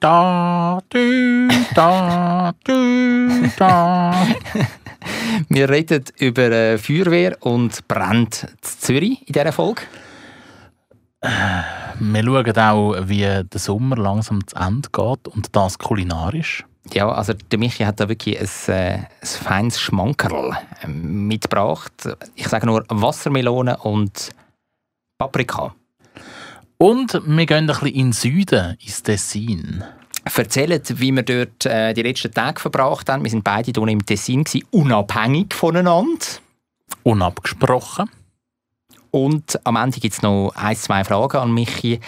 da, dü, da, dü, da. Wir reden über äh, Feuerwehr und Brand Zürich in dieser Folge. Wir schauen auch, wie der Sommer langsam zu Ende geht und das kulinarisch. Ja, also der Michi hat da wirklich ein, äh, ein feines Schmankerl ähm, mitgebracht. Ich sage nur Wassermelone und Paprika. Und wir gehen ein bisschen in den Süden, ins Tessin. Erzählt, wie wir dort äh, die letzten Tage verbracht haben. Wir sind beide hier im Tessin, gewesen, unabhängig voneinander. Unabgesprochen. Und am Ende gibt es noch ein, zwei Fragen an Michi.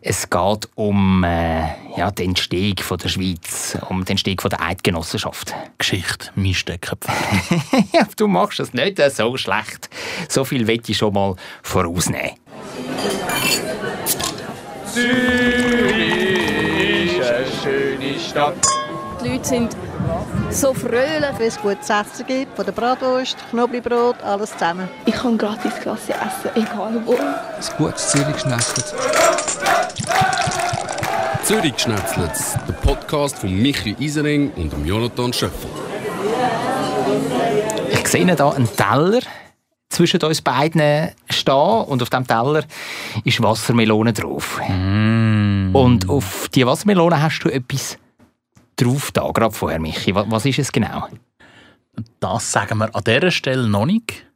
Es geht um äh, ja, den Entstehung von der Schweiz, um den Entstehung von der Eidgenossenschaft. Geschichte, mein Steckenpferd. ja, du machst es nicht so schlecht. So viel will ich schon mal vorausnehmen. Zürich ist eine schöne Stadt. Die Leute sind so fröhlich. Wenn es gutes Essen gibt, von der Bratwurst, Knoblauchbrot, alles zusammen. Ich kann gratis Klasse essen, egal wo. Ein gutes Zürich-Schnetzlitz. Zürich-Schnetzlitz, der Podcast von Michi Isering und dem Jonathan Schöffel. Ich sehe hier einen Teller zwischen uns beiden stehen und auf dem Teller ist Wassermelone drauf. Mm. Und auf die Wassermelone hast du etwas drauf da, gerade vorher, Michi. Was, ist es genau? Das sagen wir an dieser Stelle noch nicht.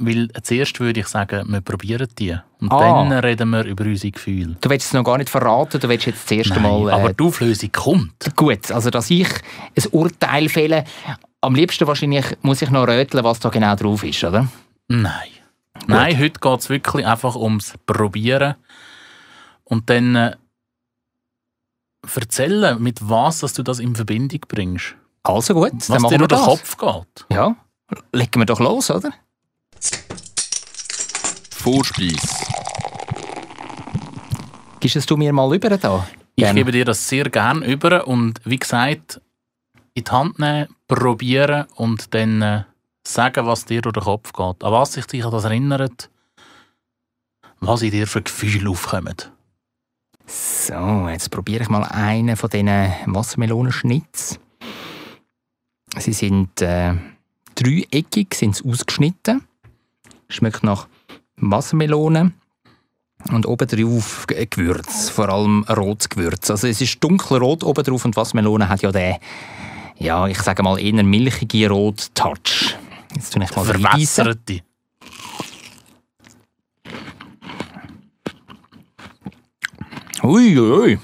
Weil zuerst würde ich sagen, wir probieren die. Und Ah. dann reden wir über unsere Gefühle. Du willst es noch gar nicht verraten, du willst jetzt das erste Nein, Mal... äh, aber die Auflösung kommt. Gut, also dass ich ein Urteil fälle, am liebsten wahrscheinlich muss ich noch röteln, was da genau drauf ist, oder? Nein. Nein, heute geht es wirklich einfach ums Probieren. Und dann äh, erzählen, mit was dass du das in Verbindung bringst. Also gut, dann Was machen dir wir durch den das. Kopf geht. Ja, legen wir doch los, oder? Vorspeis. Gibst es du mir mal über da? Ich Gerne. gebe dir das sehr gern über und wie gesagt, in die Hand nehmen, probieren und dann äh, sagen, was dir durch den Kopf geht. An was sich dich an das erinnert, was in dir für Gefühle aufkommen. So, jetzt probiere ich mal einen von diesen Wassermelonenschnitz. Sie sind äh, dreieckig, sind ausgeschnitten. Schmeckt nach Wassermelone. Und oben drauf G- Gewürz, vor allem rotes Gewürz. Also es ist dunkelrot oben drauf und Wassermelone hat ja den, ja, ich sage mal, eher milchige rot Touch. Jetzt tue ich mal. Verwässerte. Ui, ui.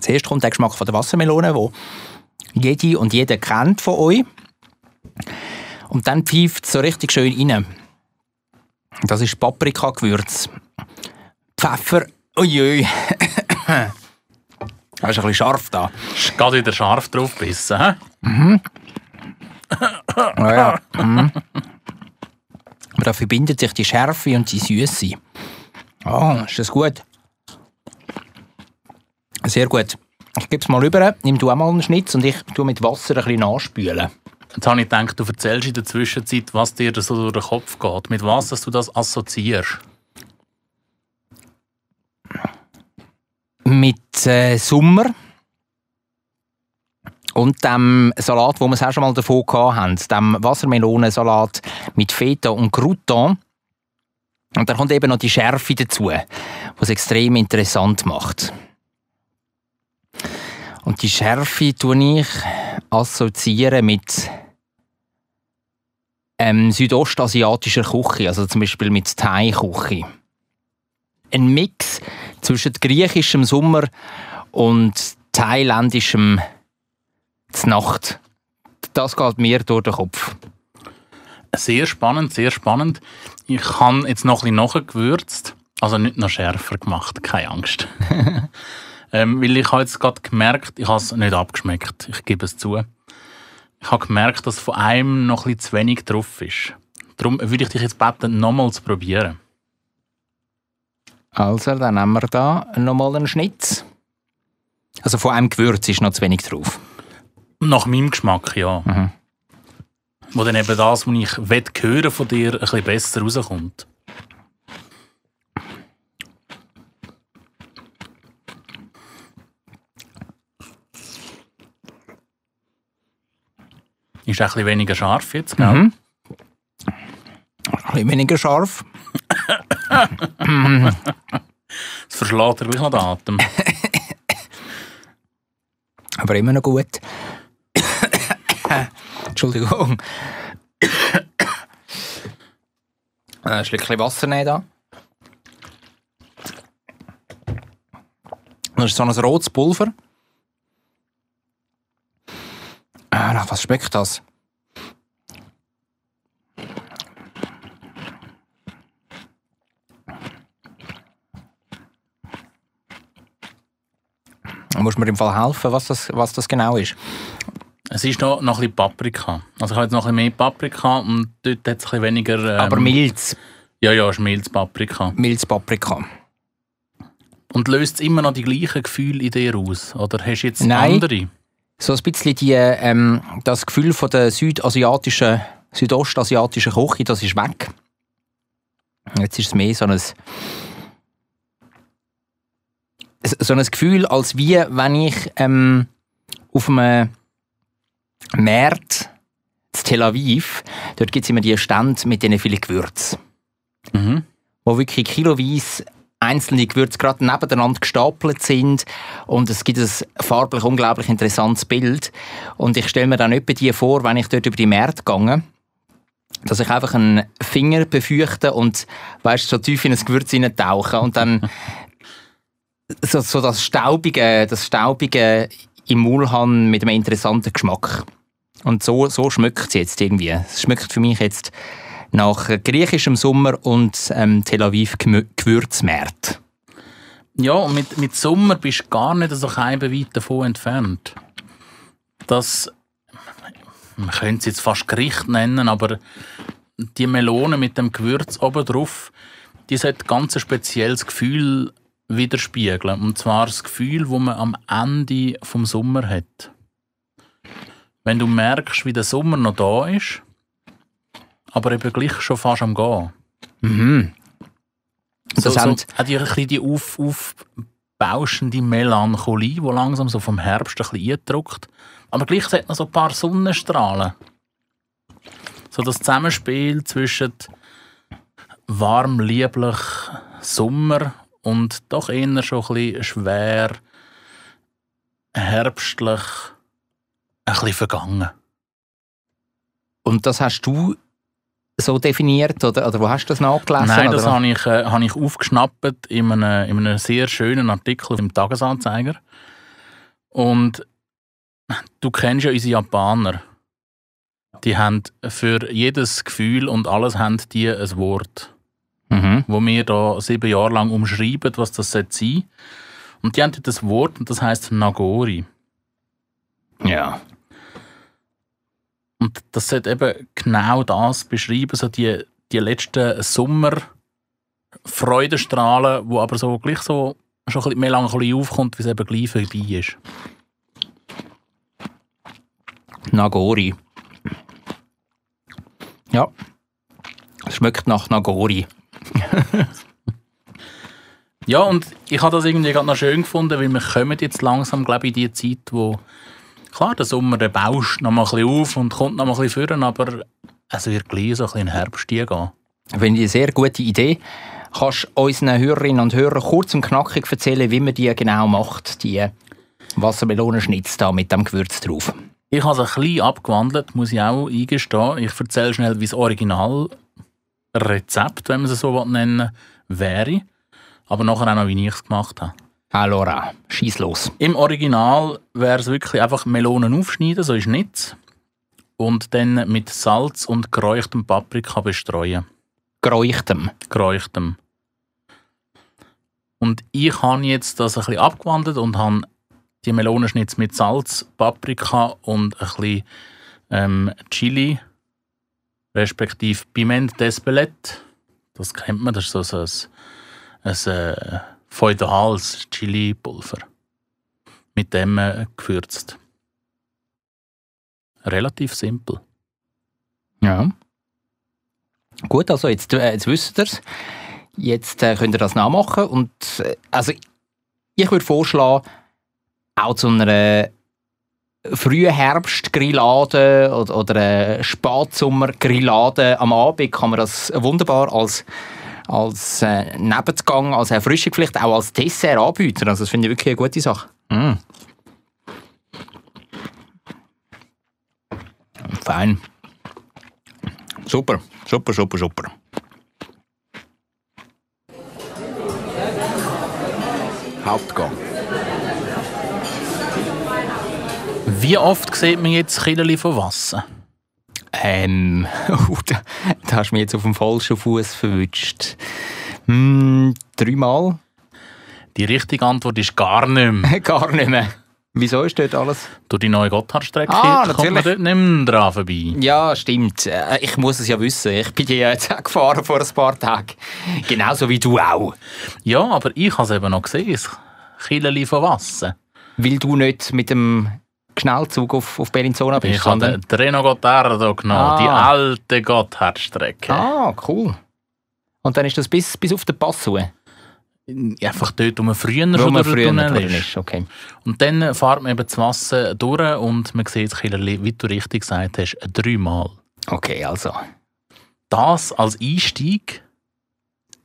Zuerst kommt der Geschmack von der Wassermelone, wo jede und jeder kennt von euch. Und dann pfeift es so richtig schön rein. Das ist Paprika-Gewürz. Pfeffer. Uiui. Das ist ein bisschen scharf da. Ist gerade wieder scharf drauf gebissen. hä? Ja, ja. Mhm. Aber da verbindet sich die Schärfe und die Süße. Ah, ist das gut? Sehr gut. Ich gebe es mal rüber. Nimm du auch mal einen Schnitz und ich tue mit Wasser ein bisschen nachspülen. Jetzt habe ich gedacht, du erzählst in der Zwischenzeit, was dir so durch den Kopf geht. Mit was dass du das assoziierst. Mit äh, Sommer und dem Salat, wo wir es auch schon mal davon hatten, dem Wassermelonensalat mit Feta und Crouton. Und dann kommt eben noch die Schärfe dazu, was extrem interessant macht. Und die Schärfe tue ich assoziieren mit ähm, südostasiatischer Küche, also zum Beispiel mit Thai-Küche. Ein Mix zwischen griechischem Sommer und thailändischem Znacht. Das geht mir durch den Kopf. Sehr spannend, sehr spannend. Ich habe jetzt noch ein bisschen nachgewürzt. Also nicht noch schärfer gemacht, keine Angst. ähm, weil ich habe jetzt gerade gemerkt, ich habe es nicht abgeschmeckt. Ich gebe es zu. Ich habe gemerkt, dass von einem noch ein bisschen zu wenig drauf ist. Darum würde ich dich jetzt bitten, nochmal zu probieren. Also, dann nehmen wir da nochmal einen Schnitz. Also von einem Gewürz ist noch zu wenig drauf. Nach meinem Geschmack, ja. Mhm. Wo dann eben das, was ich will, hören von dir, ein bisschen besser rauskommt. Ist ein bisschen weniger scharf jetzt, gell? Mhm. Ein bisschen weniger scharf. das verschlägt er wirklich noch den Atem. Aber immer noch gut. Entschuldigung. Äh, Ein Schlückchen Wasser nehmen da. Das ist so ein rotes Pulver. Ah, was schmeckt das? Da muss mir im Fall helfen, was das, was das genau ist. Es ist noch, noch ein bisschen Paprika. Also ich habe jetzt noch ein bisschen mehr Paprika und dort hat es ein bisschen weniger... Ähm, Aber Milz, Ja, ja, es ist mildes Paprika. Milz Paprika. Und löst es immer noch die gleichen Gefühle in dir aus? Oder hast du jetzt Nein. andere? So ein bisschen die, ähm, das Gefühl von der südasiatischen, südostasiatischen Küche, das ist weg. Jetzt ist es mehr so ein, so ein Gefühl, als wie wenn ich ähm, auf einem Markt in Tel Aviv, dort gibt es immer die Stände mit diesen vielen Gewürzen. Mhm. wo wirklich kiloweise einzelne Gewürze gerade nebeneinander gestapelt sind. Und es gibt ein farblich unglaublich interessantes Bild. Und ich stelle mir dann etwa die vor, wenn ich dort über die Märkte gehe, dass ich einfach einen Finger befeuchte und weißt, so tief in ein Gewürz hineintauche. Und dann so, so das Staubige, das Staubige im Maul habe mit einem interessanten Geschmack. Und so, so schmeckt es jetzt irgendwie. Es schmeckt für mich jetzt nach griechischem Sommer und ähm, Tel Aviv Gewürzmärkte. Ja, und mit, mit Sommer bist du gar nicht so weit davon entfernt. Das, man könnte es jetzt fast Gericht nennen, aber die Melone mit dem Gewürz oben drauf, die sollte ganz ein spezielles Gefühl widerspiegeln. Und zwar das Gefühl, wo man am Ende vom Sommer hat. Wenn du merkst, wie der Sommer noch da ist, aber eben gleich schon fast am Gehen. Mhm. So, Das so, hat ja ein bisschen die auf, aufbauschende Melancholie, die langsam so vom Herbst ein bisschen eindrückt. Aber gleich hat noch so ein paar Sonnenstrahlen. So das Zusammenspiel zwischen warm, lieblich Sommer und doch eher schon ein bisschen schwer, herbstlich, ein bisschen vergangen. Und das hast du so definiert oder, oder wo hast du das nachgelesen? Nein, das habe ich, äh, habe ich aufgeschnappt in einem, in einem sehr schönen Artikel im Tagesanzeiger. Und du kennst ja unsere Japaner. Die haben für jedes Gefühl und alles haben die ein Wort, Mhm. wo wir da sieben Jahre lang umschreiben, was das sein soll. Und die haben ein Wort und das heißt Nagori. Ja. Und das sollte eben genau das beschreiben, so die, die letzten Sommer Freudenstrahlen, wo aber so gleich so schon ein bisschen Melancholie aufkommt, wie es eben gleich vorbei ist. Nagori. Ja. Es schmeckt nach Nagori. Ja, und ich habe das irgendwie gerade noch schön gefunden, weil wir kommen jetzt langsam, glaube ich, in die Zeit, wo klar, der Sommer, der bauscht noch mal ein bisschen auf und kommt noch mal ein bisschen führen, aber es wird gleich so ein bisschen in den Herbst gehen. Finde ich eine sehr gute Idee. Kannst du unseren Hörerinnen und Hörern kurz und knackig erzählen, wie man die genau macht, die Wassermelonenschnitz da mit dem Gewürz drauf? Ich habe es ein bisschen abgewandelt, muss ich auch eingestehen. Ich erzähle schnell, wie das Originalrezept, wenn man es so nennen will, wäre. Aber nachher auch noch, wie ich es gemacht habe. Allora, schieß los. Im Original wäre es wirklich einfach Melonen aufschneiden, so ist nichts. Und dann mit Salz und geräuchtem Paprika bestreuen. Geräuchtem. Geräuchtem. Und ich habe jetzt das ein bisschen abgewandelt und habe die Melonenschnitz mit Salz, Paprika und ein bisschen ähm, Chili, respektive Piment d'Espelette. Das kennt man, das ist so, so ein, ein äh, feudales Chili-Pulver. Mit dem äh, gewürzt. Relativ simpel. Ja. Gut, also jetzt, äh, jetzt wisst ihr es. Jetzt äh, könnt ihr das nachmachen. Und, äh, also, ich würde vorschlagen, auch zu einer frühe Herbstgrillade oder, oder Spatsommergrillade am Abend kann man das wunderbar als als äh, Nebengang, als Erfrischung vielleicht auch als Dessert anbieten. Also das finde ich wirklich eine gute Sache. Mm. Fein. Super, super, super, super. Hauptgang. Wie oft sieht man jetzt Killerli von Wasser? Ähm, oh, da, da hast du mich jetzt auf dem falschen Fuß verwünscht. Hm, dreimal? Die richtige Antwort ist gar nicht mehr. Gar nicht mehr. Wieso ist dort alles? Durch die neue Gotthardstrecke Ah, kommt man dort nicht mehr dran vorbei. Ja, stimmt. Äh, Ich muss es ja wissen. Ich bin ja jetzt auch gefahren vor ein paar Tagen. Genauso wie du auch. Ja, aber ich habe es eben noch gesehen, das Killerli von Wasser. Weil du nicht mit dem Schnellzug auf, auf Bellinzona bist. Ich habe sondern- den Reno Gottardo genommen, Ah. die alte Gotthardstrecke. Ah, cool. Und dann ist das bis, bis auf den Pass hoch, Einfach dort, wo man früher wo schon man früher den Tunnel ist. ist. Okay. Und dann fährt man eben das Wasser durch und man sieht wie du richtig gesagt hast, dreimal. okay, also. Das als Einstieg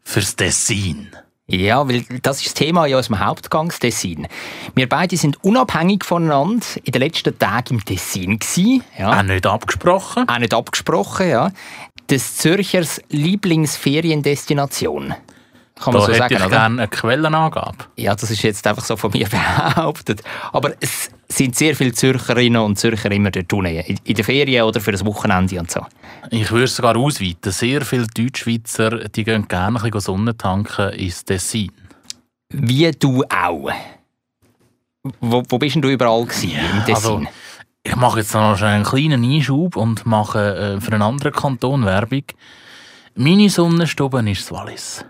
fürs Tessin. Ja, weil das ist das Thema in unserem Hauptgang, das Tessin. Wir beide sind unabhängig voneinander in den letzten Tagen im Tessin gewesen. Ja. Auch nicht abgesprochen. Auch nicht abgesprochen, ja. Des Zürchers Lieblingsferiendestination. Kann man Da so hätte sagen, ich gerne eine Quellenangabe. Ja, das ist jetzt einfach so von mir behauptet. Aber es sind sehr viele Zürcherinnen und Zürcher immer dort unten, in den Ferien oder für das Wochenende und so. Ich würde es sogar ausweiten. Sehr viele Deutschschweizer die gehen gerne ein bisschen Sonnentanken ins Tessin. Wie du auch. Wo, wo bist denn du überall gewesen, im Tessin? Also, ich mache jetzt noch einen kleinen Einschub und mache äh, für einen anderen Kanton Werbung. Meine Sonnenstube ist das Wallis.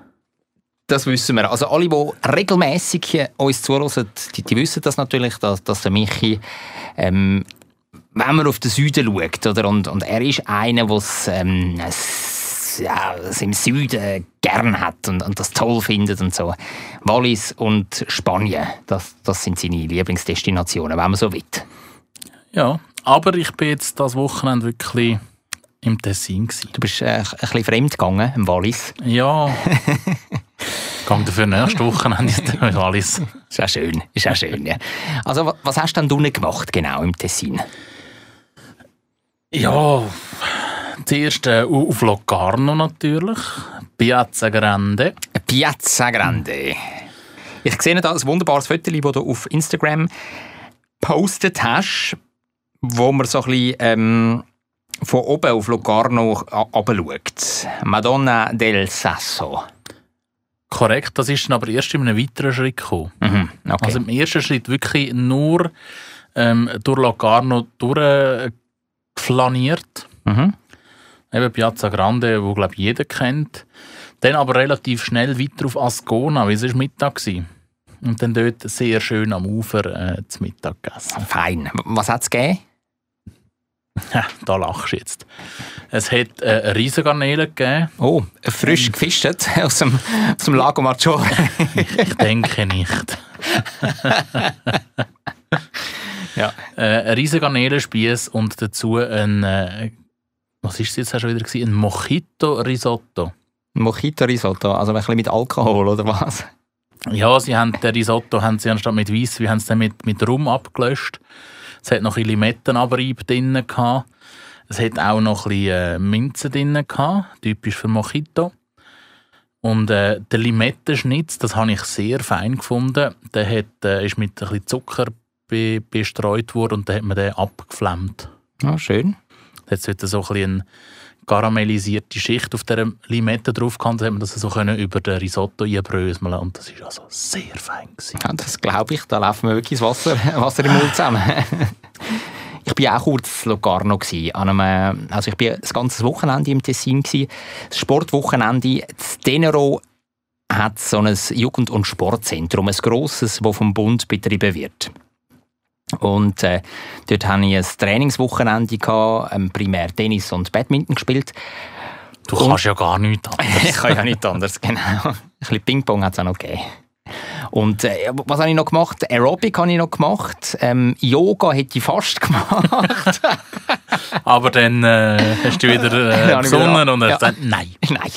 Das wissen wir. Also alle, die regelmässig uns zuhören, die, die wissen das natürlich, dass, dass der Michi, ähm, wenn man auf den Süden schaut, oder, und, und er ist einer, der es ähm, ja, es im Süden gern hat und, und das toll findet und so. Wallis und Spanien, das, das sind seine Lieblingsdestinationen, wenn man so will. Ja, aber ich bin jetzt das Wochenende wirklich im Tessin. Gewesen. Du bist äh, ein bisschen fremd gegangen im Wallis. Ja. Gang dafür nächste Wochenende ins Wallis. Ist auch schön, ist auch schön, ja. Also wa- was hast du denn unten gemacht, genau, im Tessin? Ja, zuerst äh, auf Locarno natürlich. Piazza Grande. Piazza Grande. Ich sehe da ein wunderbares Foto, das du auf Instagram postet hast, wo man so ein bisschen ähm, von oben auf Locarno abschaut. Madonna del Sasso. Korrekt, das ist dann aber erst in einem weiteren Schritt gekommen. Mhm, okay. Also im ersten Schritt wirklich nur ähm, durch Locarno durchgeflaniert. mhm. Eben Piazza Grande, wo glaube ich jeder kennt. Dann aber relativ schnell weiter auf Ascona, weil es war Mittag war. Und dann dort sehr schön am Ufer äh, zu Mittag gegessen. Fein. Was hat es gegeben? Da lachst du jetzt. Es hat äh, eine Riesengarnele gegeben. Oh, frisch gefischt aus dem, aus dem Lago Maggiore. Ich denke nicht. ja. Äh, ein riesen Garnelenspieß und dazu ein, äh, was ist es jetzt schon wieder gewesen? Ein Mojito Risotto. Mojito Risotto, also ein bisschen mit Alkohol oder was? Ja, sie haben den Risotto haben sie anstatt mit Weisswein haben sie den mit, mit Rum abgelöscht. Es hat noch ein bisschen Limettenabrieb drin gehabt. Es hat auch noch ein bisschen äh, Minze drin gehabt, typisch für Mojito. Und äh, der Limettenschnitz, das habe ich sehr fein gefunden. Der hat, äh, ist mit ein bisschen Zucker be bestreut worden und dann hat man den abgeflammt. Ah, schön. Jetzt wird so ein bisschen karamellisierte Schicht auf der Limette drauf dann hat man das so können über den Risotto einbröseln und das ist also sehr fein gewesen. Ja, das glaube ich, da laufen mir wirklich das Wasser, Wasser im Mund zusammen. ich bin auch kurz in Locarno einem, also ich bin das ganze Wochenende im Tessin gsi. Das Sportwochenende das Tenero hat so ein Jugend- und Sportzentrum, ein grosses, das vom Bund betrieben wird. Und äh, dort hatte ich ein Trainingswochenende, gehabt, ähm, primär Tennis und Badminton gespielt. Du kannst ja gar nichts anderes. ich kann ja nicht anders, genau. Ein bisschen Ping-Pong hat es auch noch gegeben. Und äh, was habe ich noch gemacht? Aerobic habe ich noch gemacht. Ähm, Yoga hätte ich fast gemacht. Aber dann äh, hast du wieder äh, wieder- und hast Ja. gesagt, nein. Nein.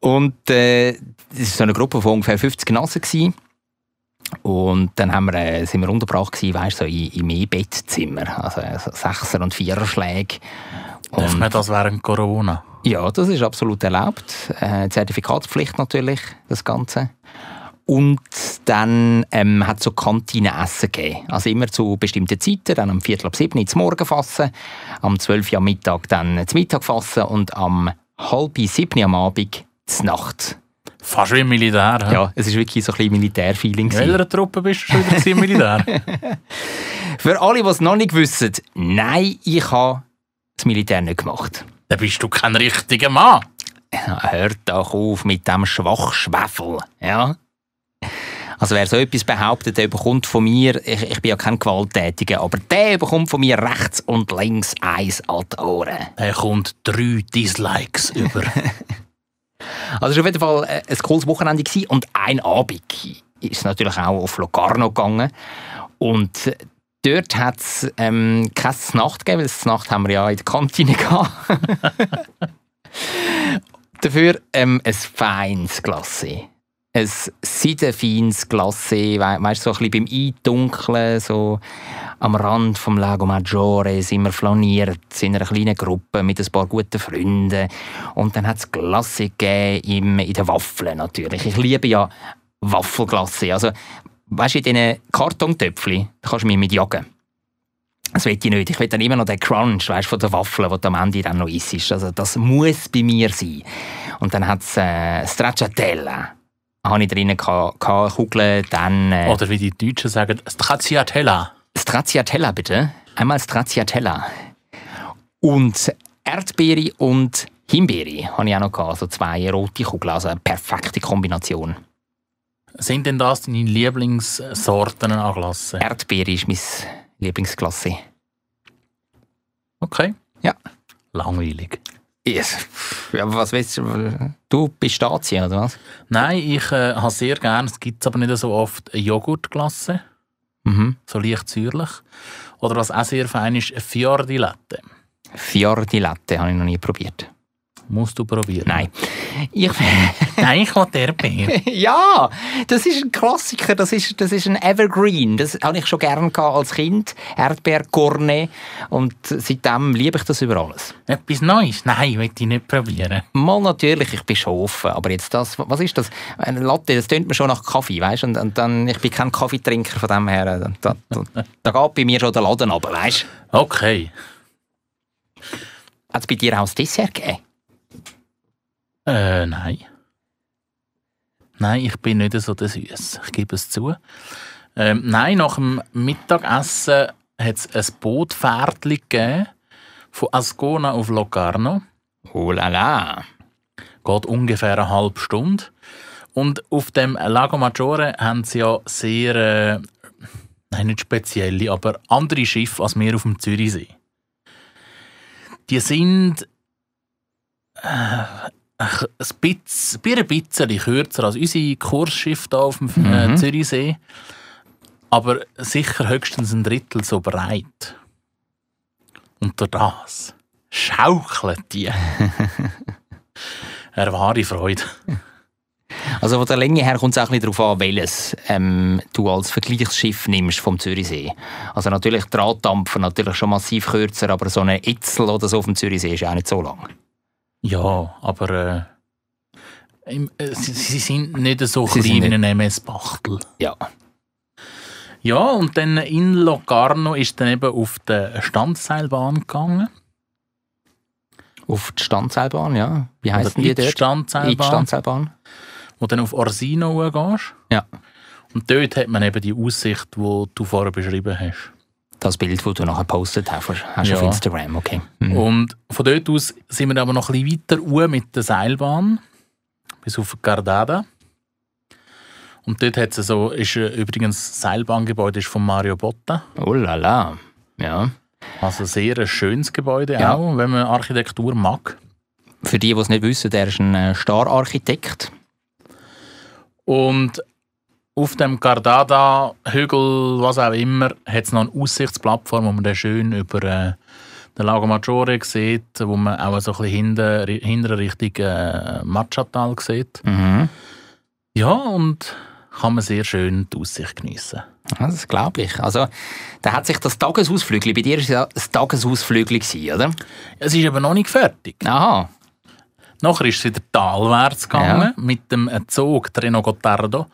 Und äh, das war so eine Gruppe von ungefähr 50 Nassen. Gewesen. Und dann haben wir, äh, sind wir untergebracht gewesen, weißt, so in, in E-Bettzimmer. Also äh, Sechser- und Viererschläge. Darf man das während Corona? Ja, das ist absolut erlaubt. Äh, Zertifikatspflicht natürlich, das Ganze. Und dann ähm, hat es so Kantinenessen gegeben. Also immer zu bestimmten Zeiten, dann am Viertel ab sieben zum Morgen fassen, am 12 Uhr am Mittag dann zum Mittag fassen und am halb sieben am Abend zur Nacht. Fast wie im Militär. hä? Ja, es ist wirklich so ein bisschen Militärfeeling. In welcher Truppe bist du schon wieder im Militär? Für alle, die es noch nicht wissen, nein, ich habe das Militär nicht gemacht. Dann bist du kein richtiger Mann. Hört doch auf mit dem Schwachschwefel. Ja? Also wer so etwas behauptet, der bekommt von mir, ich, ich bin ja kein Gewalttätiger, aber der bekommt von mir rechts und links eins an die Ohren. Er kommt drei Dislikes über. Also es war auf jeden Fall äh, ein cooles Wochenende und ein Abend ist natürlich auch auf Locarno gegangen und äh, dort hat es ähm, keine Nacht gegeben, weil Nacht haben wir ja in der Kantine gehabt. Dafür ähm, ein feines Glasse. Ein seidenfeines we weißt du, so ein bisschen beim Eindunkeln, so am Rand vom Lago Maggiore sind wir flaniert in einer kleinen Gruppe mit ein paar guten Freunden. Und dann hat es Glasse gegeben in den Waffeln natürlich. Ich liebe ja Waffelglasse. Also, weißt du, in diesen Kartontöpfchen, da kannst du mich mit jagen. Das will ich nicht. Ich will dann immer noch den Crunch weißt, von der Waffel, der am Ende dann noch ist. Also das muss bei mir sein. Und dann hat es äh, Stracciatella. Habe ich drinnen gehabt, Kugeln, dann äh, Oder wie die Deutschen sagen, Stracciatella. Stracciatella bitte. Einmal Stracciatella. Und Erdbeere und Himbeere habe ich auch noch gehabt. Also zwei rote Kugeln. Also eine perfekte Kombination. Sind denn das deine Lieblingssorten an Glasse? Erdbeere ist mein Lieblingsklasse. Okay. Ja. Langweilig. Yes. Ja, was willst du? Du bist Stazien, oder was? Nein, ich äh, habe sehr gerne, es gibt aber nicht so oft, eine Joghurtglasse, Mhm. so leicht säuerlich. Oder was auch sehr fein ist, eine Fiordi Latte. Fiordi Latte habe ich noch nie probiert. Musst du probieren. Nein. Ich, Nein, ich will Erdbeer. ja, das ist ein Klassiker, das ist, das ist ein Evergreen. Das habe ich schon gerne als Kind. Erdbeerkorne. Und seitdem liebe ich das über alles. Etwas Neues? Nein, will ich nicht probieren. Mal natürlich, ich bin schon offen, aber jetzt das, was ist das? Eine Latte, das tönt mir schon nach Kaffee, weißt du? Und, und dann, ich bin kein Kaffeetrinker von dem her. Da, da, da geht bei mir schon der Laden runter, weißt du? Okay. Hat es bei dir auch das Dessert gegeben? Äh, nein. Nein, ich bin nicht so der Süß. Ich gebe es zu. Ähm, nein, nach dem Mittagessen hat es ein Bootfährtchen gegeben von Ascona auf Locarno. Oh la la. Geht ungefähr eine halbe Stunde. Und auf dem Lago Maggiore haben sie ja sehr, äh, nein, nicht spezielle, aber andere Schiffe als wir auf dem Zürichsee. Die sind äh, ein bisschen, ein bisschen kürzer als unsere Kursschiffe hier auf dem äh, Mhm. Zürichsee, aber sicher höchstens ein Drittel so breit. Und durch das schaukeln die. Eine wahre Freude. Also von der Länge her kommt es auch ein bisschen darauf an, welches ähm, du als Vergleichsschiff nimmst vom Zürichsee. Also natürlich Drahtdampfer natürlich schon massiv kürzer, aber so eine Itzel oder so auf dem Zürichsee ist auch nicht so lang. Ja, aber äh, im, äh, sie, sie sind nicht so Sie klein wie ein MS-Bachtel. Ja. Ja, und dann in Locarno ist dann eben auf der Standseilbahn gegangen. Auf die Standseilbahn, ja. Wie heißt die die dort? In die Standseilbahn, Standseilbahn. wo dann auf Orsino gehst. Ja. Und dort hat man eben die Aussicht, die du vorher beschrieben hast. Das Bild, das du nachher gepostet hast, hast du Ja. auf Instagram, okay. Mhm. Und von dort aus sind wir aber noch ein bisschen weiter uhr mit der Seilbahn bis auf Gardada. Und dort hat es so, ist äh, übrigens das Seilbahngebäude ist von Mario Botta. Oh la la. Ja. Also sehr ein schönes Gebäude Ja. auch, wenn man Architektur mag. Für die, die es nicht wissen, der ist ein äh, Star-Architekt. Und, auf dem Cardada-Hügel, was auch immer, hat es noch eine Aussichtsplattform, wo man dann schön über äh, den Lago Maggiore sieht, wo man auch so ein bisschen hinten, hinten Richtung äh, Machatal sieht. Mhm. Ja, und kann man sehr schön die Aussicht geniessen. Ja, das glaube ich. Also, da hat sich das Tagesausflügel, bei dir war es ja ein Tagesausflügel, oder? Es ist aber noch nicht fertig. Aha. Nachher ist es wieder talwärts gegangen mit dem Zug Treno Gottardo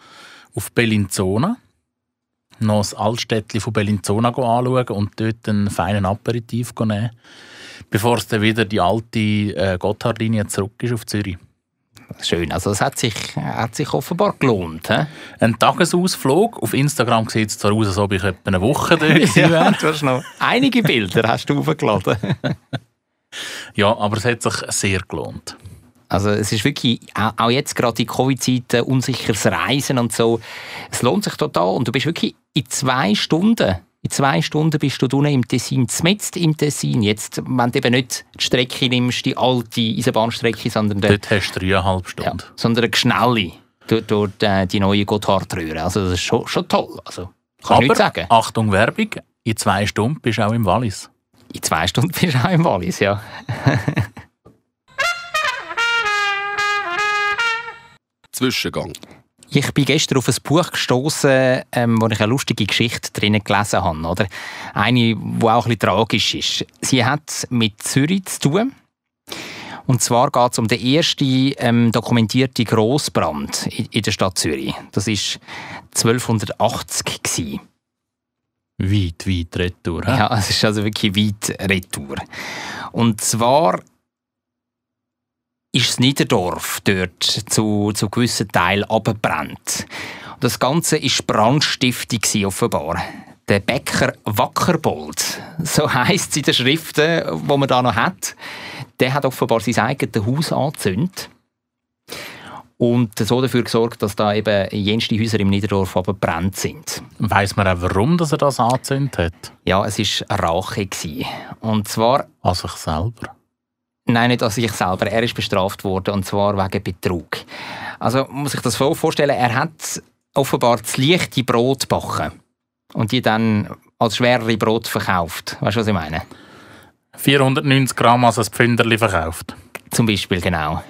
auf Bellinzona. Noch das Altstädtchen von Bellinzona anschauen und dort einen feinen Aperitif nehmen, bevor es dann wieder die alte äh, Gotthardlinie zurück ist auf Zürich. Schön, also es hat sich, hat sich offenbar gelohnt. He? Ein Tagesausflug. Auf Instagram sieht es zwar aus, als ob ich etwa eine Woche gewesen wäre. du hast noch einige Bilder hast du hochgeladen. ja, aber es hat sich sehr gelohnt. Also es ist wirklich, auch jetzt gerade in Covid-Zeiten, unsicheres Reisen und so, es lohnt sich total und du bist wirklich in zwei Stunden, in zwei Stunden bist du unten im Tessin, zmetzt im Tessin. Jetzt, wenn du eben nicht die Strecke nimmst, die alte Eisenbahnstrecke, sondern... Dort hast du dreieinhalb Stunden. Ja, sondern eine schnelle, durch, durch die neue Gotthardröhre. Also das ist schon, schon toll. Also, kann Aber, ich sagen. Achtung Werbung, in zwei Stunden bist du auch im Wallis. In zwei Stunden bist du auch im Wallis, ja. Zwischengang. Ich bin gestern auf ein Buch gestoßen, ähm, wo ich eine lustige Geschichte drinnen gelesen habe. Oder? Eine, die auch ein bisschen tragisch ist. Sie hat mit Zürich zu tun. Und zwar geht es um den ersten ähm, dokumentierten Grossbrand in, in, der Stadt Zürich. Das war 1280. Gewesen. Weit, weit retour. He? Ja, es ist also wirklich weit retour. Und zwar ist das Niederdorf dort zu, zu gewissen Teilen abgebrannt. Das Ganze war Brandstiftung offenbar. Der Bäcker Wackerbold, so heisst es in den Schriften, die man da noch hat, der hat offenbar sein eigenes Haus angezündet und so dafür gesorgt, dass da eben jenste Häuser im Niederdorf abgebrannt sind. Weiß man auch, warum dass er das angezündet hat? Ja, es war Rache. Und zwar... An sich selber? Nein, nicht an sich selber. Er ist bestraft worden, und zwar wegen Betrug. Also muss ich das so vorstellen, er hat offenbar das leichte Brot backen und die dann als schwerere Brot verkauft. Weißt du, was ich meine? 490 Gramm als ein Pfünderli verkauft. Zum Beispiel, genau.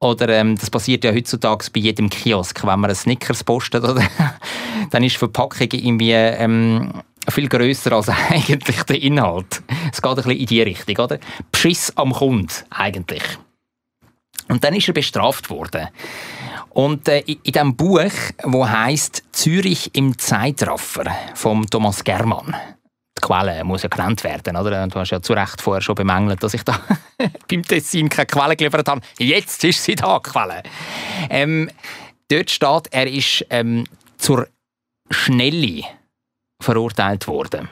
Oder ähm, das passiert ja heutzutage bei jedem Kiosk, wenn man einen Snickers postet, oder? dann ist die Verpackung irgendwie ähm, viel grösser als eigentlich der Inhalt. Es geht ein bisschen in die Richtung, oder? Beschiss am Kund, eigentlich. Und dann ist er bestraft worden. Und äh, in diesem Buch, wo heißt Zürich im Zeitraffer vom Thomas Germann. Die Quelle muss ja genannt werden, oder? Du hast ja zu Recht vorher schon bemängelt, dass ich da beim Tessin keine Quelle geliefert habe. Jetzt ist sie da, Quelle. Ähm, dort steht, er ist ähm, zur Schnelle verurteilt worden.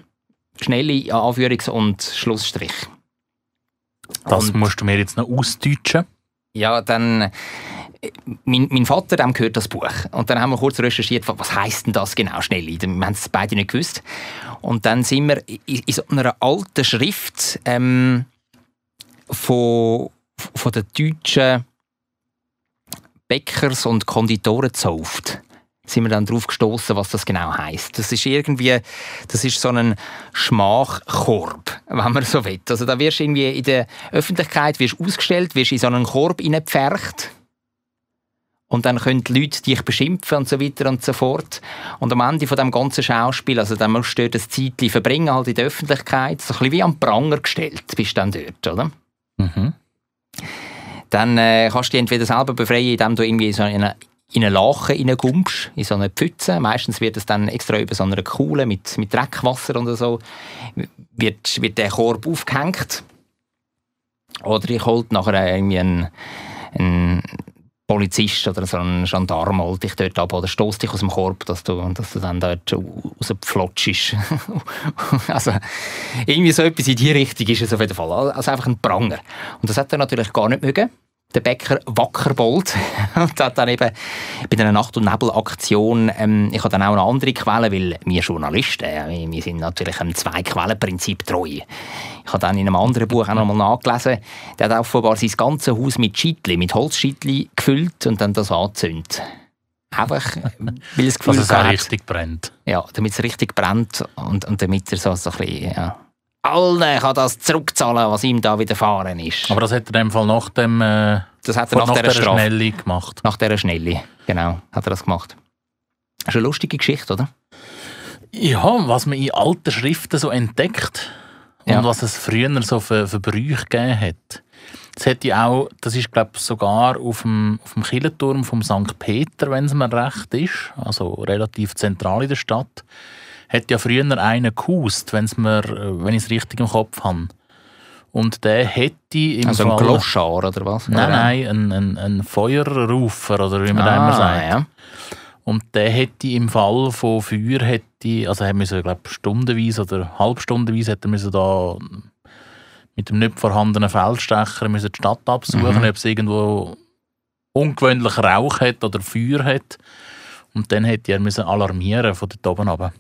Schnelle Anführungs- und Schlussstrich. Das und, musst du mir jetzt noch ausdeutschen. Ja, dann... Mein, mein, Vater dem gehört das Buch. Und dann haben wir kurz recherchiert, was heißt denn das genau, Schnelle? Wir haben es beide nicht gewusst. Und dann sind wir in, in so einer alten Schrift ähm, von, von der deutschen Bäckers- und Konditorenzunft sind wir dann darauf gestoßen, was das genau heißt. Das ist irgendwie, das ist so ein Schmachkorb, wenn man so will. Also da wirst du irgendwie in der Öffentlichkeit wirst ausgestellt, wirst in so einen Korb hineingepfercht und dann können die Leute dich beschimpfen und so weiter und so fort. Und am Ende von dem ganzen Schauspiel, also dann musst du dort ein Zeitchen verbringen, halt in der Öffentlichkeit, so ein bisschen wie am Pranger gestellt bist du dann dort, oder? Mhm. Dann äh, kannst du dich entweder selber befreien, indem du irgendwie so in eine in eine Lache reingumpst, in so eine Pfütze. Meistens wird es dann extra über so einer Kuhle mit, mit Dreckwasser oder so, wird, wird der Korb aufgehängt. Oder ich holt nachher irgendwie einen, einen Polizist oder so ein Gendarm holt dich dort ab oder stoßt dich aus dem Korb, dass du, dass du dann dort rausflotschst. also irgendwie so etwas in die Richtung ist es auf jeden Fall. Also einfach ein Pranger. Und das hat er natürlich gar nicht mögen der Bäcker Wackerbold und hat dann eben bei einer Nacht- und Nebel-Aktion, ähm, ich habe dann auch eine andere Quelle, weil wir Journalisten, äh, wir sind natürlich einem Zwei-Quellen-Prinzip treu. Ich habe dann in einem anderen Buch auch noch mal nachgelesen, der hat offenbar sein ganzes Haus mit Schittli, mit Holzschittli gefüllt und dann das angezündet. Einfach, weil es Gefühl Dass es hat, richtig brennt. ja, damit es richtig brennt und, und damit er so, so ein bisschen, ja, alle kann das zurückzahlen, was ihm da widerfahren ist. Aber das hat er in dem Fall nach dem äh, das hat er nach, nach dieser der Strafe, Schnelle gemacht. nach dieser Schnelle, genau, hat er das gemacht. Das ist eine lustige Geschichte, oder? Ja, was man in alten Schriften so entdeckt und Ja. was es früher so für, für Brüche gegeben hat. Das ja auch, das ist glaube ich sogar auf dem, auf dem Kirchenturm vom St. Peter, wenn es mir recht ist, also relativ zentral in der Stadt, hat ja früher einen gehust, wenn's mir, äh, wenn ich es richtig im Kopf habe. Und der hätte im Also ein Fall... Gloschar oder was? Nein, nein, ein, ein, ein Feuerrufer oder wie man da immer Ah, sagt. ja. Und der hätte im Fall von Feuer, hätte, also er müssen, glaube stundenweise oder halbstundenweise hätte müssen da mit dem nicht vorhandenen Feldstecher müssen die Stadt absuchen, Mhm. ob es irgendwo ungewöhnlich Rauch hat oder Feuer hat. Und dann hätte er müssen alarmieren von dort oben runter.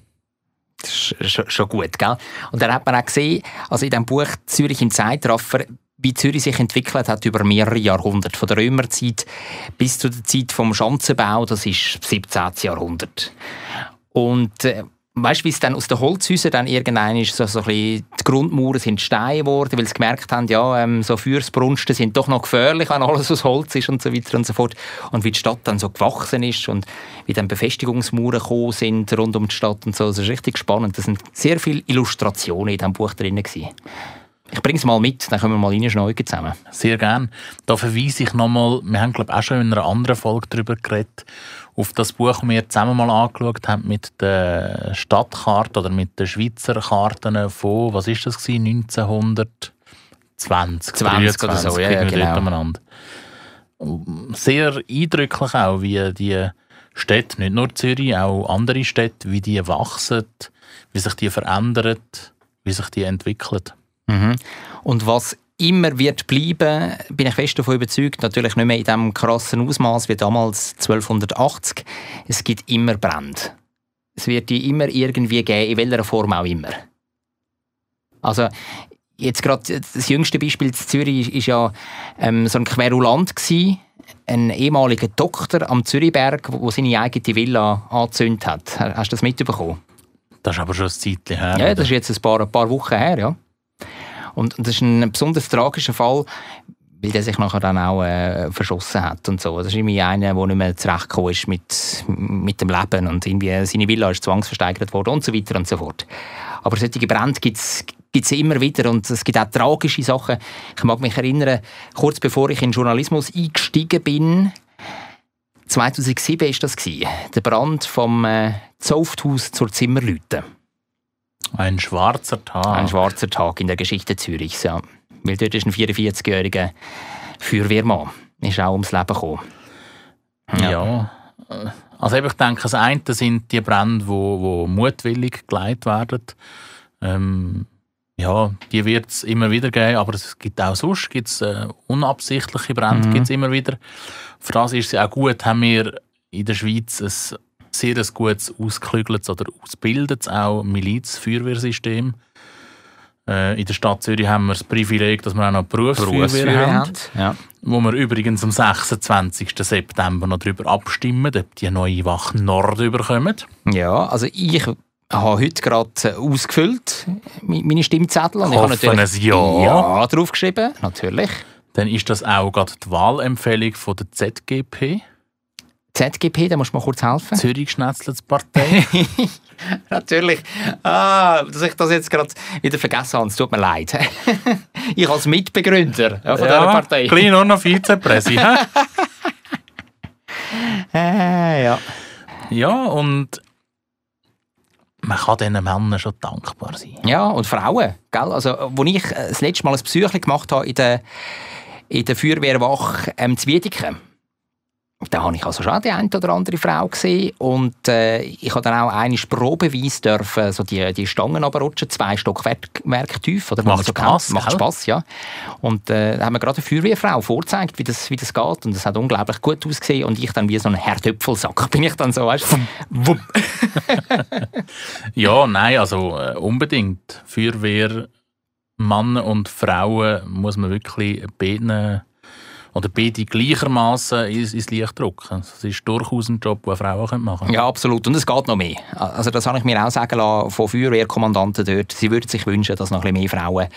Schon, gut, gell? Und dann hat man auch gesehen, also in dem Buch Zürich im Zeitraffer, wie Zürich sich entwickelt hat über mehrere Jahrhunderte. Von der Römerzeit bis zu der Zeit vom Schanzenbau, das ist 17. Jahrhundert. Und äh, weißt du, wie es dann aus den Holzhäusern dann irgendwann ist, so, so die Grundmauern sind Steine geworden, weil sie gemerkt haben, ja, ähm, so Feuersbrunsten sind doch noch gefährlich, wenn alles aus Holz ist und so weiter und so fort. Und wie die Stadt dann so gewachsen ist und wie dann Befestigungsmauern gekommen sind rund um die Stadt und so, das ist richtig spannend. Da sind sehr viele Illustrationen in diesem Buch drin gewesen. Ich bringe es mal mit, dann können wir mal reinschneiden zusammen. Sehr gern. Da verweise ich nochmal, wir haben glaube auch schon in einer anderen Folge darüber geredet, auf das Buch, das wir zusammen mal angeschaut haben mit der Stadtkarte oder mit den Schweizer Karten von, was ist das gewesen, 1920, 20 oder so, ja, ja, genau. Sehr eindrücklich auch, wie die Städte, nicht nur Zürich, auch andere Städte, wie die wachsen, wie sich die verändern, wie sich die entwickeln. Mhm. Und was immer wird bleiben, bin ich fest davon überzeugt, natürlich nicht mehr in dem krassen Ausmaß wie damals 1280. Es gibt immer Brände. Es wird die immer irgendwie geben, in welcher Form auch immer. Also jetzt gerade das jüngste Beispiel in Zürich ist ja ähm, so ein Querulant gsi, ein ehemaliger Doktor am Zürichberg, wo seine eigene Villa angezündet hat. Hast du das mitbekommen? Das ist aber schon ein Zeitchen her. Ja, das ist jetzt ein paar, ein paar Wochen her, ja. Und, das ist ein besonders tragischer Fall, weil der sich nachher dann auch äh, verschossen hat und so. Das ist irgendwie einer, der nicht mehr zurechtgekommen ist mit, mit dem Leben und irgendwie seine Villa ist zwangsversteigert worden und so weiter und so fort. Aber solche Brände gibt es immer wieder und es gibt auch tragische Sachen. Ich mag mich erinnern, kurz bevor ich in Journalismus eingestiegen bin, 2007 war das, der Brand vom äh, Zofthaus zur Zimmerlüte. Ein schwarzer Tag. Ein schwarzer Tag in der Geschichte Zürichs, ja. Weil dort ist ein 44-jähriger Feuerwehrmann ist auch ums Leben gekommen. Ja. Also eben, ich denke, das eine sind die Brände, wo, wo mutwillig geleitet werden. Ähm, ja, die wird es immer wieder geben, aber es gibt auch sonst gibt's, äh, unabsichtliche Brände Mhm. gibt's immer wieder. Für das ist es auch gut, haben wir in der Schweiz ein sehr ein gutes, ausgeklügeltes oder ausgebildetes auch Miliz-Feuerwehrsystem. Äh, in der Stadt Zürich haben wir das Privileg, dass wir auch noch Berufsfeuerwehr haben. Ja. Wo wir übrigens am 26. September noch darüber abstimmen, ob die neue Wache Nord überkommen. ja, also ich habe heute gerade äh, ausgefüllt, me- meine Stimmzettel. Und ich habe natürlich ja. ja draufgeschrieben, natürlich. Dann ist das auch gerade die Wahlempfehlung von der ZGP, ZGP, da musst du mal kurz helfen. Zürich Schnetzlers Partei. Natürlich. Ah, dass ich das jetzt gerade wieder vergessen habe, es tut mir leid. ich als Mitbegründer ja, von dieser Partei. Klein nur noch Vizepräsi. hä? Äh, ja. ja, und man kann diesen Männern schon dankbar sein. Ja, und Frauen, gell? Also, als ich äh, das letzte Mal ein Psyche gemacht habe in der, in der Feuerwehrwache ähm, Zwiedeken, da habe ich also schon die eine oder andere Frau gesehen und äh, ich habe dann auch eine probeweise dürfen, so die, die Stangen runterrutschen, zwei Stockwerk tief. Oder, Macht so Spass. Macht? Spass, ja. Und äh, da haben wir gerade eine Feuerwehrfrau vorgezeigt, wie das, wie das geht und das hat unglaublich gut ausgesehen und ich dann wie so ein Herdöpfelsack bin ich dann so, weißt du. Ja, nein, also äh, unbedingt. Feuerwehr, Männer und Frauen muss man wirklich beten. Oder beide gleichermaßen ins, Licht drücken. Das ist durchaus ein Job, den eine Frau auch machen könnte. Ja, absolut. Und es geht noch mehr. Also das habe ich mir auch sagen lassen von Feuerwehrkommandanten dort. Sie würden sich wünschen, dass noch ein bisschen mehr Frauen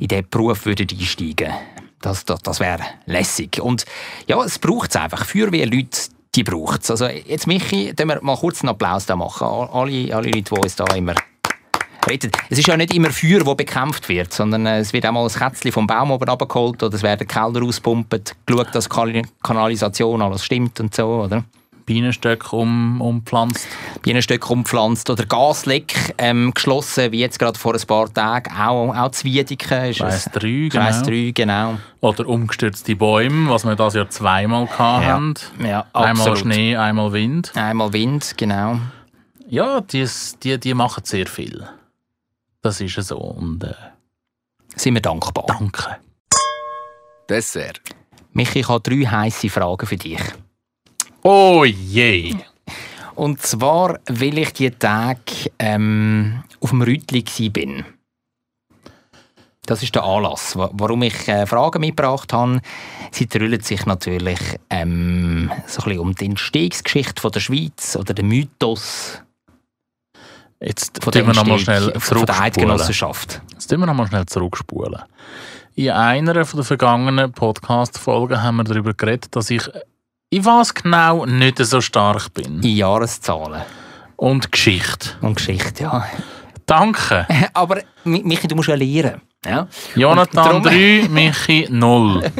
in diesen Beruf würden einsteigen würden. Das, das, das wäre lässig. Und ja, es braucht es einfach. Feuerwehrleute, die braucht es. Also jetzt, Michi, können wir mal kurz einen Applaus da machen. Alle, alle Leute, die uns da immer reden. Es ist ja nicht immer Feuer, das bekämpft wird, sondern äh, es wird auch mal ein Kätzchen vom Baum oben abgeholt oder es werden Keller auspumpt, geschaut, dass Kanalisation alles stimmt und so, oder? Bienenstöcke um, umpflanzt. Bienenstöcke umpflanzt oder Gasleck ähm, geschlossen, wie jetzt gerade vor ein paar Tagen. Auch, auch Zwiedeken. Kreis 3, genau. Kreis 3, genau. Oder umgestürzte Bäume, was wir das Jahr zweimal hatten. Ja, ja Einmal Schnee, einmal Wind. Einmal Wind, genau. Ja, die, die, die machen sehr viel. Das ist so. Und, äh, Sind wir dankbar. Danke. Dessert. Michi, ich habe drei heiße Fragen für dich. Oh je! Und zwar, weil ich die Tag ähm, auf dem Rütli bin. Das ist der Anlass, warum ich äh, Fragen mitgebracht habe. Sie drüllen sich natürlich ähm, so ein bisschen um die Entstehungsgeschichte von der Schweiz oder den Mythos Jetzt von wir nochmal schnell von der Eidgenossenschaft. Jetzt tun wir nochmal schnell zurückspulen. In einer der vergangenen Podcast-Folgen haben wir darüber geredet, dass ich in was genau nicht so stark bin. In Jahreszahlen. Und Geschichte. Und Geschichte, ja. Danke. Aber Michi, du musst ja lernen. Ja? Jonathan 3, Michi 0.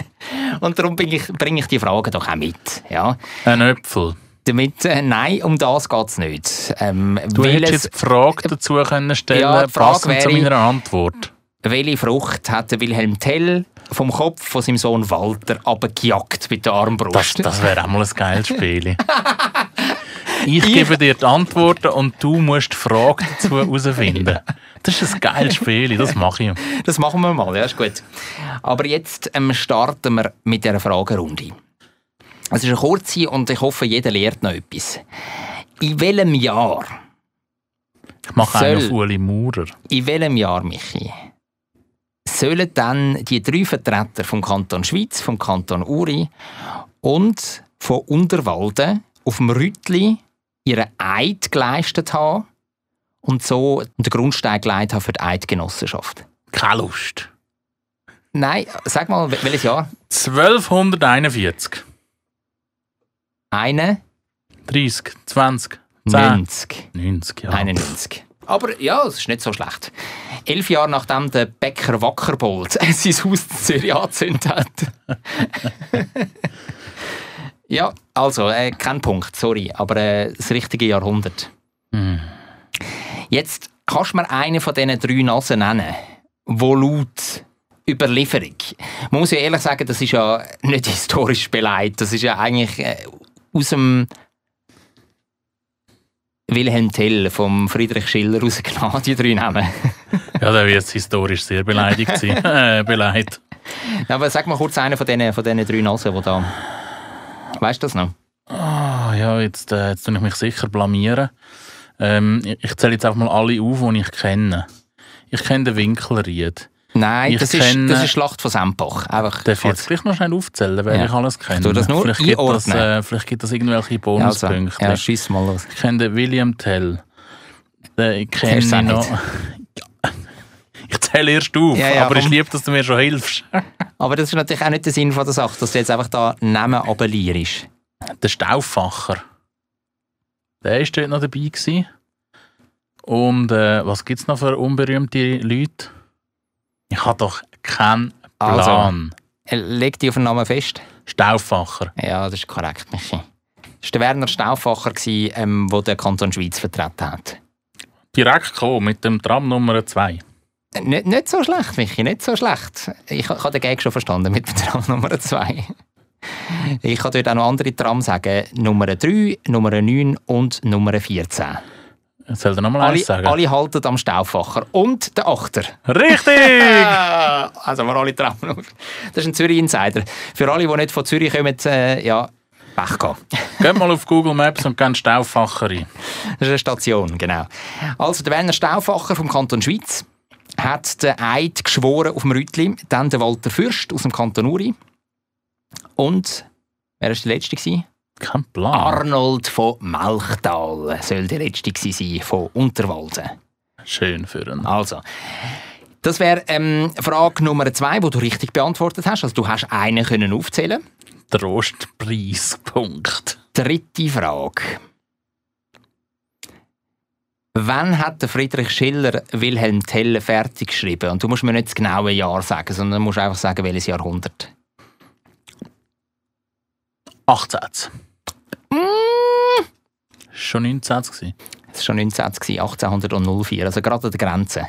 Und darum bringe ich, bringe ich die Fragen doch auch mit. Ja? Ein Äpfel. Damit, äh, nein, um das geht es nicht. Ähm, du hättest jetzt die Frage dazu können stellen ja, passend zu meiner Antwort. Welche Frucht hat Wilhelm Tell vom Kopf von seinem Sohn Walter abgejagt mit der Armbrust? Das, das wäre auch mal ein geiles Spiel. ich gebe dir die Antworten und du musst die Frage dazu herausfinden. Das ist ein geiles Spiel, das mache ich. Das machen wir mal, ja, ist gut. Aber jetzt ähm, starten wir mit dieser Fragerunde. Es ist eine kurze und ich hoffe, jeder lernt noch etwas. In welchem Jahr? Ich mache soll, einen auf Uli Maurer. In welchem Jahr, Michi? Sollen dann die drei Vertreter vom Kanton Schweiz, vom Kanton Uri und von Unterwalden auf dem Rütli ihren Eid geleistet haben und so den Grundstein gelegt haben für die Eidgenossenschaft? Keine Lust. Nein, sag mal, welches Jahr? 1241. Eine? 30, 20, 10. 90. 90, ja. 91. Aber ja, es ist nicht so schlecht. Elf Jahre nachdem der Bäcker Wackerbold sein Haus in Zürich angezündet hat. ja, also, äh, kein Punkt, sorry, aber äh, das richtige Jahrhundert. Mm. Jetzt kannst du mir einen von diesen drei Nasen nennen, wo laut Überlieferung. Man muss ja ehrlich sagen, das ist ja nicht historisch beleidigt. Das ist ja eigentlich äh, aus dem Wilhelm Tell vom Friedrich Schiller rausgenommen, die drei Namen. ja, der wird historisch sehr beleidigt sein. äh, beleidigt. Aber sag mal kurz einen von diesen, von diesen drei Nasen, die da... Weißt du das noch? Oh, ja, jetzt, äh, jetzt tue ich mich sicher blamieren. Ähm, ich zähle jetzt einfach mal alle auf, die ich kenne. Ich kenne den Winkelried. Nein, ich das, ist, das ist Schlacht von Sempach. Einfach Darf ich jetzt vielleicht noch schnell aufzählen, wer ja. ich alles kenne? Du das nur vielleicht, gibt das, äh, vielleicht gibt das irgendwelche Bonuspunkte. Also, ja, schieß mal los. Ich kenne den William Tell. Den kenne ich noch. Ich zähle erst auf, ja, ja, aber ich liebe, dass du mir schon hilfst. aber das ist natürlich auch nicht der Sinn von der Sache, dass du jetzt einfach da Namen abellierst. Der Stauffacher. Der war dort noch dabei. Gewesen. Und äh, was gibt es noch für unberühmte Leute? Ich habe doch keinen also, Plan. Also, leg dich auf den Namen fest. Stauffacher. Ja, das ist korrekt, Michi. Das war der Werner Stauffacher, der ähm, den Kanton Schweiz vertreten hat. Direkt gekommen, mit dem Tram Nummer 2. Nicht, nicht so schlecht, Michi, nicht so schlecht. Ich, ich habe den Gag schon verstanden mit dem Tram Nummer 2. Ich kann dort auch noch andere Trams sagen. Nummer 3, Nummer 9 und Nummer 14. Soll er nochmal alle, eins sagen? Alle halten am Stauffacher. Und der Achter. Richtig! also wir alle auf. Das ist ein Zürich-Insider. Für alle, die nicht von Zürich kommen, äh, ja, Pech gehabt. Geht mal auf Google Maps und gehen Stauffacher rein. Das ist eine Station, genau. Also der Werner Stauffacher vom Kanton Schweiz hat den Eid geschworen auf dem Rütli. Dann der Walter Fürst aus dem Kanton Uri. Und wer war der Letzte? Gewesen? Kein Plan. Arnold von Melchtal soll der Letzte sein von Unterwalden. Schön für ihn. Also, das wäre ähm, Frage Nummer zwei, die du richtig beantwortet hast. Also du hast einen können aufzählen. Trostpreispunkt. Dritte Frage. Wann hat der Friedrich Schiller Wilhelm Tell fertig geschrieben? Und du musst mir nicht das genaue Jahr sagen, sondern du musst einfach sagen, welches Jahrhundert. 18. Schon 19 gewesen. Es war schon 19, 1804, also gerade an der Grenze.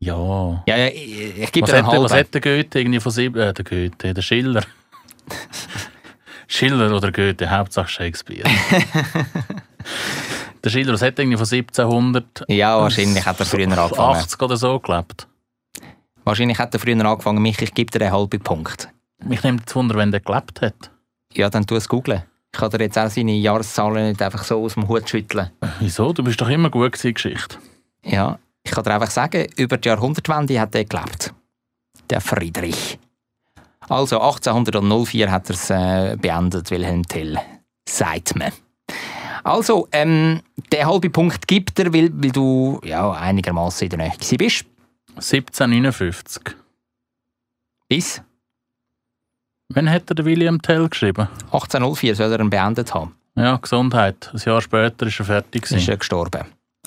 Ja. Ja, ja, ich, ich gebe Was dir einen hat, der- was halben. hat der Goethe irgendwie von sieben? Äh, der Goethe, der Schiller. Schiller oder Goethe, Hauptsache Shakespeare. der Schiller, was hat er irgendwie von 1700? Ja, wahrscheinlich hat er früher angefangen. 80 oder so gelebt. Wahrscheinlich hat er früher angefangen. Mich, ich gebe dir einen halben Punkt. Mich nimmt es Wunder, wenn der gelebt hat. Ja, dann tu es googeln. Ich kann dir jetzt auch seine Jahreszahlen nicht einfach so aus dem Hut schütteln. Wieso? Du bist doch immer gut in Geschichte. Ja, ich kann dir einfach sagen, über die Jahrhundertwende hat er gelebt. Der Friedrich. Also 1804 hat er es äh, beendet, Wilhelm Tell. Sagt man. Also, ähm, der halbe Punkt gibt er, weil, weil du ja, einigermaßen in der Nähe bist. 1759. Bis Wann hat er den William Tell geschrieben? 1804 soll er ihn beendet haben. Ja, Gesundheit. Ein Jahr später ist er fertig. Ist Gewesen. er gestorben.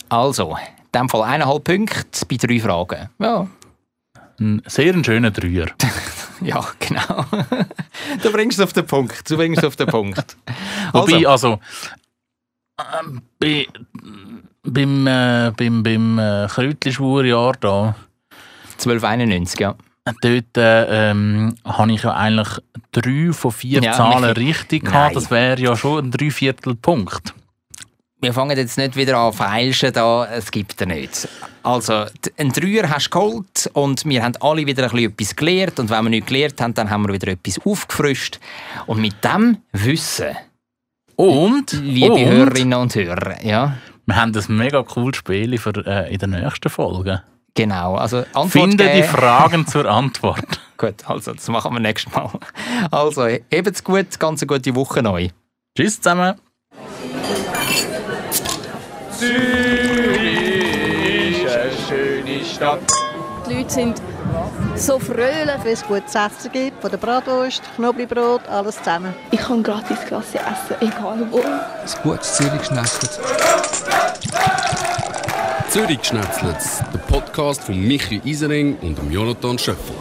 Also, in dem Fall eineinhalb Punkte bei drei Fragen. Ja, Ein sehr schöner Dreier. ja genau. du bringst es auf den Punkt. Du bringst es auf den Punkt. Wobei, also, ähm, bei, beim, äh, beim, beim äh, Kräutlischwurjahr da, 1291, ja. Dort äh, ähm, habe ich ja eigentlich drei von vier Ja, Zahlen Michi. richtig Nein. gehabt. Das wäre ja schon ein Dreiviertelpunkt. Wir fangen jetzt nicht wieder an feilschen, da. es gibt er nicht. Also, einen Dreier hast du geholt und wir haben alle wieder ein bisschen etwas gelernt und wenn wir nichts gelernt haben, dann haben wir wieder etwas aufgefrischt. Und mit dem Wissen, Und, liebe und Hörerinnen und Hörer, ja, wir haben ein mega cooles Spiel für, äh, in der nächsten Folge. Genau, also Antwort Finde die geben. Fragen zur Antwort. Gut, also, das machen wir nächstes Mal. Also, habt's gut, ganz eine gute Woche neu. Tschüss zusammen. Zürich ist eine schöne Stadt. Die Leute sind so fröhlich. Wenn es gutes Essen gibt, von der Bratwurst, Knoblauchbrot, alles zusammen. Ich kann gratis Klasse essen, egal wo. Ein gutes Zürich geschnetzelt. Zürich Schnetzlitz, der Podcast von Michi Isering und Jonathan Schöffel.